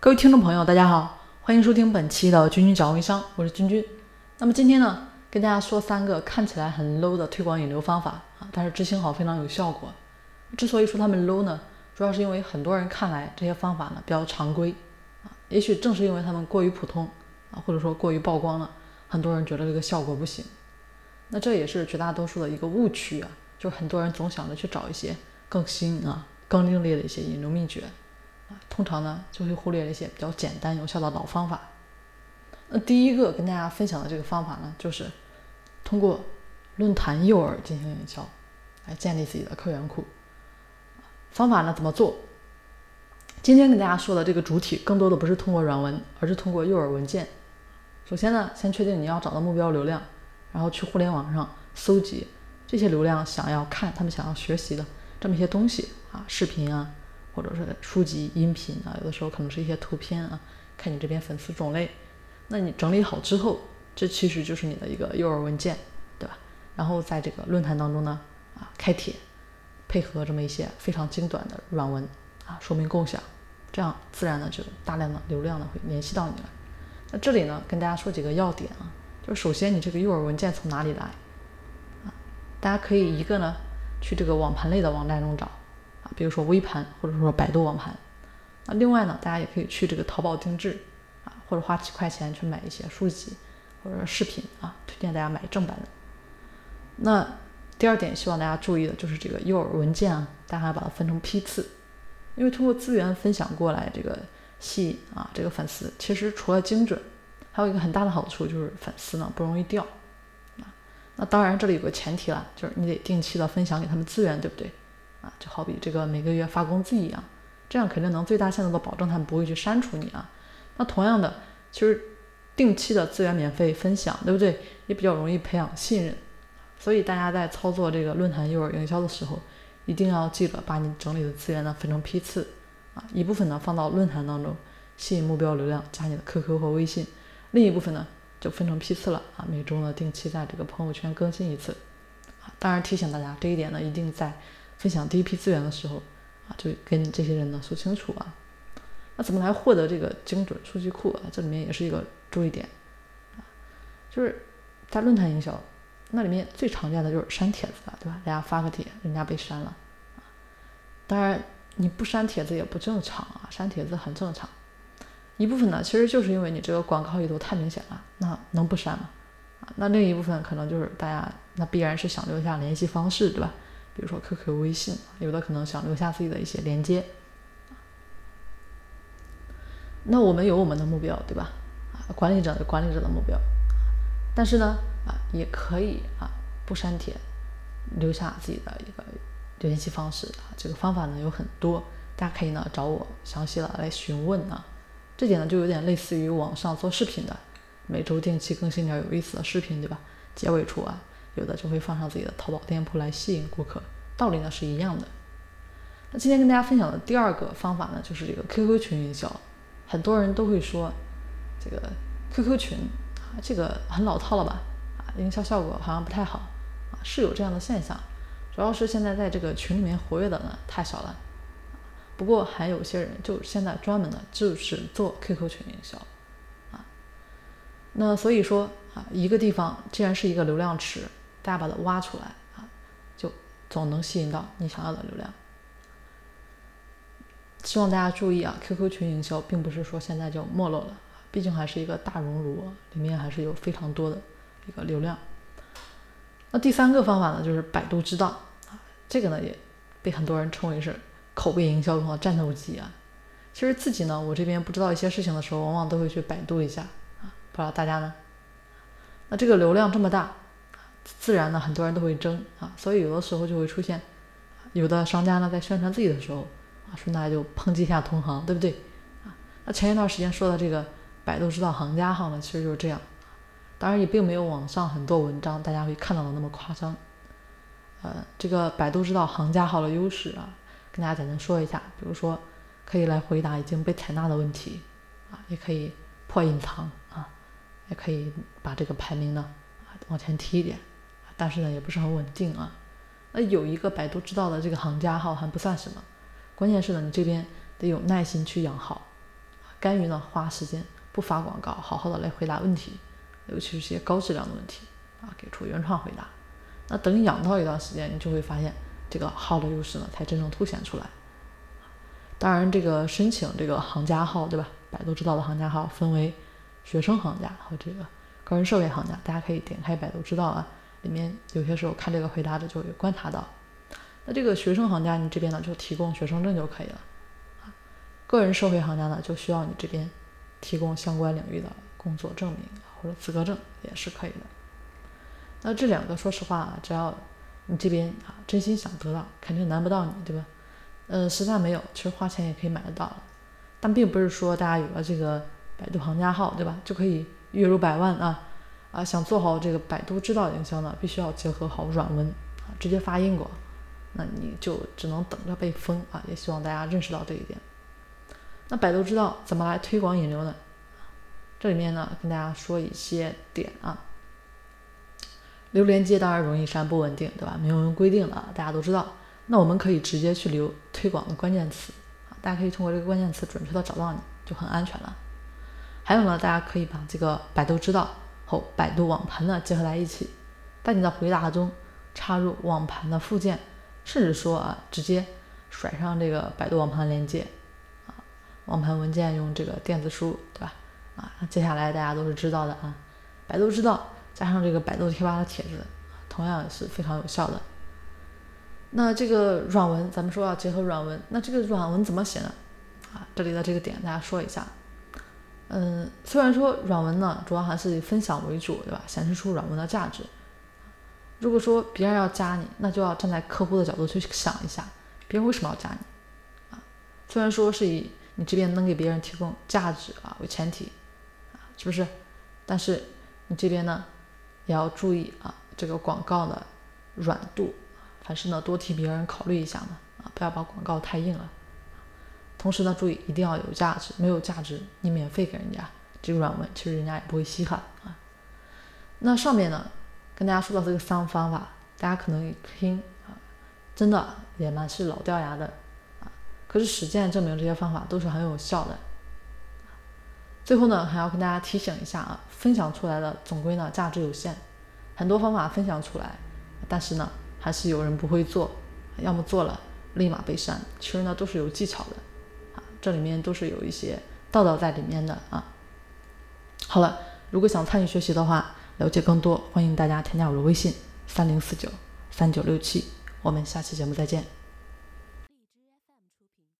各位听众朋友，大家好，欢迎收听本期的君君讲微商，我是君君。那么今天呢，跟大家说三个看起来很 low 的推广引流方法啊，但是执行好非常有效果。之所以说他们 low 呢，主要是因为很多人看来这些方法呢比较常规啊，也许正是因为他们过于普通啊，或者说过于曝光了，很多人觉得这个效果不行。那这也是绝大多数的一个误区啊，就是很多人总想着去找一些更新啊、更另类的一些引流秘诀。通常呢就会忽略了一些比较简单有效的老方法。那第一个跟大家分享的这个方法呢，就是通过论坛诱饵进行营销，来建立自己的客源库。方法呢怎么做？今天跟大家说的这个主体，更多的不是通过软文，而是通过诱饵文件。首先呢，先确定你要找到目标流量，然后去互联网上搜集这些流量想要看、他们想要学习的这么一些东西啊，视频啊。或者是书籍、音频啊，有的时候可能是一些图片啊，看你这边粉丝种类，那你整理好之后，这其实就是你的一个诱饵文件，对吧？然后在这个论坛当中呢，啊，开帖，配合这么一些非常精短的软文啊，说明共享，这样自然呢就大量的流量呢会联系到你了。那这里呢跟大家说几个要点啊，就是首先你这个诱饵文件从哪里来啊？大家可以一个呢去这个网盘类的网站中找。啊比如说微盘，或者说百度网盘。那另外呢，大家也可以去这个淘宝定制啊，或者花几块钱去买一些书籍或者视频啊，推荐大家买正版的。那第二点，希望大家注意的就是这个诱饵文件啊，大家把它分成批次，因为通过资源分享过来这个吸啊这个粉丝，其实除了精准，还有一个很大的好处就是粉丝呢不容易掉啊。那当然这里有个前提了，就是你得定期的分享给他们资源，对不对？就好比这个每个月发工资一样，这样肯定能最大限度的保证他们不会去删除你啊。那同样的，其实定期的资源免费分享，对不对？也比较容易培养信任。所以大家在操作这个论坛诱饵营销的时候，一定要记得把你整理的资源呢分成批次啊，一部分呢放到论坛当中吸引目标流量，加你的 QQ 和微信；另一部分呢就分成批次了啊，每周呢定期在这个朋友圈更新一次啊。当然提醒大家，这一点呢一定在。分享第一批资源的时候，啊，就跟这些人呢说清楚啊。那怎么来获得这个精准数据库啊？这里面也是一个注意点啊，就是在论坛营销，那里面最常见的就是删帖子的，对吧？大家发个帖，人家被删了啊。当然你不删帖子也不正常啊，删帖子很正常。一部分呢，其实就是因为你这个广告意图太明显了，那能不删吗？啊，那另一部分可能就是大家那必然是想留下联系方式，对吧？比如说 QQ、微信，有的可能想留下自己的一些连接。那我们有我们的目标，对吧？啊，管理者有管理者的目标。但是呢，啊，也可以啊，不删帖，留下自己的一个联系方式啊。这个方法呢有很多，大家可以呢找我详细的来询问啊。这点呢就有点类似于网上做视频的，每周定期更新点有意思的视频，对吧？结尾处啊。有的就会放上自己的淘宝店铺来吸引顾客，道理呢是一样的。那今天跟大家分享的第二个方法呢，就是这个 QQ 群营销。很多人都会说，这个 QQ 群啊，这个很老套了吧？啊，营销效果好像不太好啊，是有这样的现象。主要是现在在这个群里面活跃的呢太少了。不过还有些人就现在专门的就是做 QQ 群营销啊。那所以说啊，一个地方既然是一个流量池。大家把它挖出来啊，就总能吸引到你想要的流量。希望大家注意啊，QQ 群营销并不是说现在就没落了，毕竟还是一个大熔炉，里面还是有非常多的一个流量。那第三个方法呢，就是百度知道啊，这个呢也被很多人称为是口碑营销中的战斗机啊。其实自己呢，我这边不知道一些事情的时候，往往都会去百度一下啊，不知道大家呢？那这个流量这么大。自然呢，很多人都会争啊，所以有的时候就会出现，有的商家呢在宣传自己的时候啊，顺带就抨击一下同行，对不对啊？那前一段时间说的这个百度知道行家号呢，其实就是这样，当然也并没有网上很多文章大家会看到的那么夸张。呃，这个百度知道行家号的优势啊，跟大家简单说一下，比如说可以来回答已经被采纳的问题啊，也可以破隐藏啊，也可以把这个排名呢啊往前提一点。但是呢，也不是很稳定啊。那有一个百度知道的这个行家号还不算什么，关键是呢，你这边得有耐心去养号，甘于呢花时间不发广告，好好的来回答问题，尤其是些高质量的问题啊，给出原创回答。那等养到一段时间，你就会发现这个号的优势呢才真正凸显出来。当然，这个申请这个行家号，对吧？百度知道的行家号分为学生行家和这个个人设备行家，大家可以点开百度知道啊，里面有些时候看这个回答的就会观察到。那这个学生行家，你这边呢就提供学生证就可以了啊。个人社会行家呢，就需要你这边提供相关领域的工作证明或者资格证也是可以的。那这两个，说实话啊，只要你这边啊真心想得到，肯定难不到你，对吧？呃，实在没有，其实花钱也可以买得到。但并不是说大家有了这个百度行家号，对吧，就可以月入百万啊啊！想做好这个百度知道营销呢，必须要结合好软文啊，直接发因果，那你就只能等着被封啊！也希望大家认识到这一点。那百度知道怎么来推广引流呢？这里面呢，跟大家说一些点啊。留连接当然容易删，不稳定，对吧？没有人规定的，大家都知道。那我们可以直接去留推广的关键词啊，大家可以通过这个关键词准确的找到你，就很安全了。还有呢，大家可以把这个百度知道和百度网盘呢结合在一起，在你的回答中插入网盘的附件，甚至说啊，直接甩上这个百度网盘链接啊，网盘文件用这个电子书，对吧？啊，接下来大家都是知道的啊，百度知道加上这个百度贴吧的帖子，同样也是非常有效的。那这个软文，咱们说要结合软文，那这个软文怎么写呢？啊，这里的这个点大家说一下。嗯，虽然说软文呢，主要还是以分享为主，对吧？显示出软文的价值。如果说别人要加你，那就要站在客户的角度去想一下，别人为什么要加你？啊，虽然说是以你这边能给别人提供价值啊为前提，啊，是不是？但是你这边呢，也要注意啊，这个广告的软度。凡事呢，多替别人考虑一下嘛，啊，不要把广告太硬了。同时呢，注意一定要有价值，没有价值，你免费给人家这个软文，其实人家也不会稀罕啊。那上面呢，跟大家说到这个三个方法，大家可能一听啊，真的也蛮是老掉牙的啊。可是实践证明这些方法都是很有效的。最后呢，还要跟大家提醒一下啊，分享出来的总归呢价值有限，很多方法分享出来，但是呢。还是有人不会做，要么做了立马被删，其实呢都是有技巧的，这里面都是有一些道道在里面的啊。好了，如果想参与学习的话，了解更多，欢迎大家添加我的微信三零四九三九六七，我们下期节目再见。